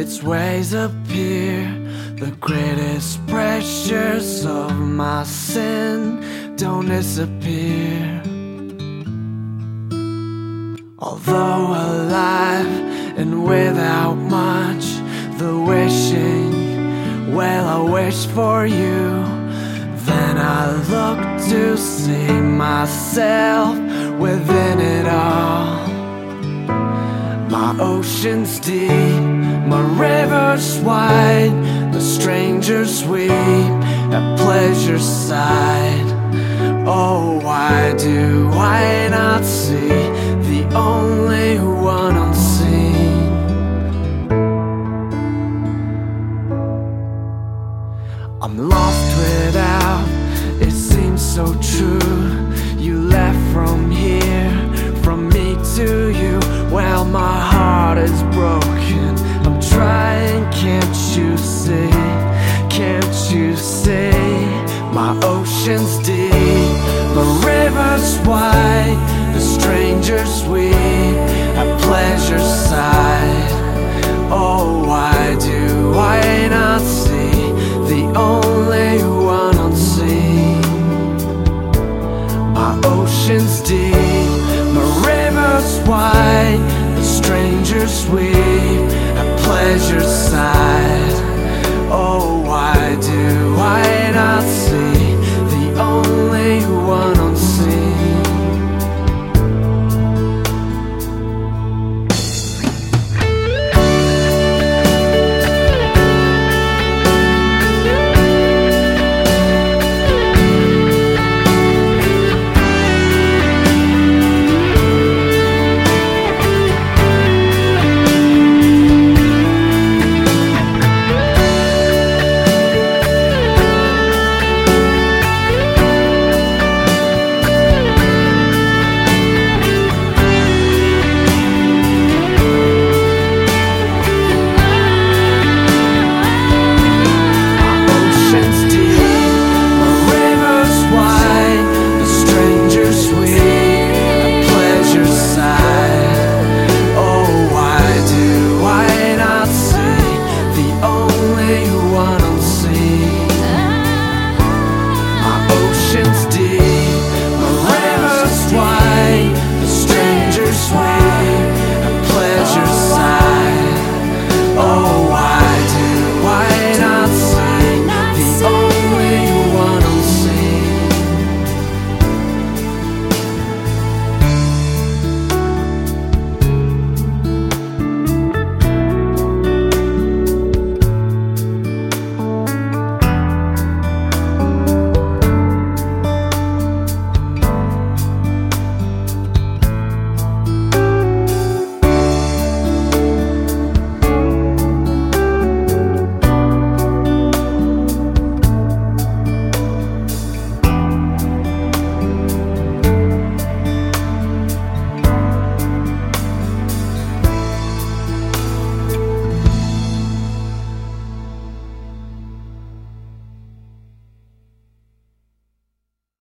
its ways appear. The greatest pressures of my sin don't disappear. Although alive and without much, the wishing, well, I wish for you. Then I look to see myself within it all. My ocean's deep, my river's wide, the strangers weep at pleasure's side. Oh, why My ocean's deep, my river's wide, the strangers we at pleasure's side. Oh, why do I not see the only one on sea? My ocean's deep, my river's wide, the strangers we at pleasure's side. Oh, why do I not see?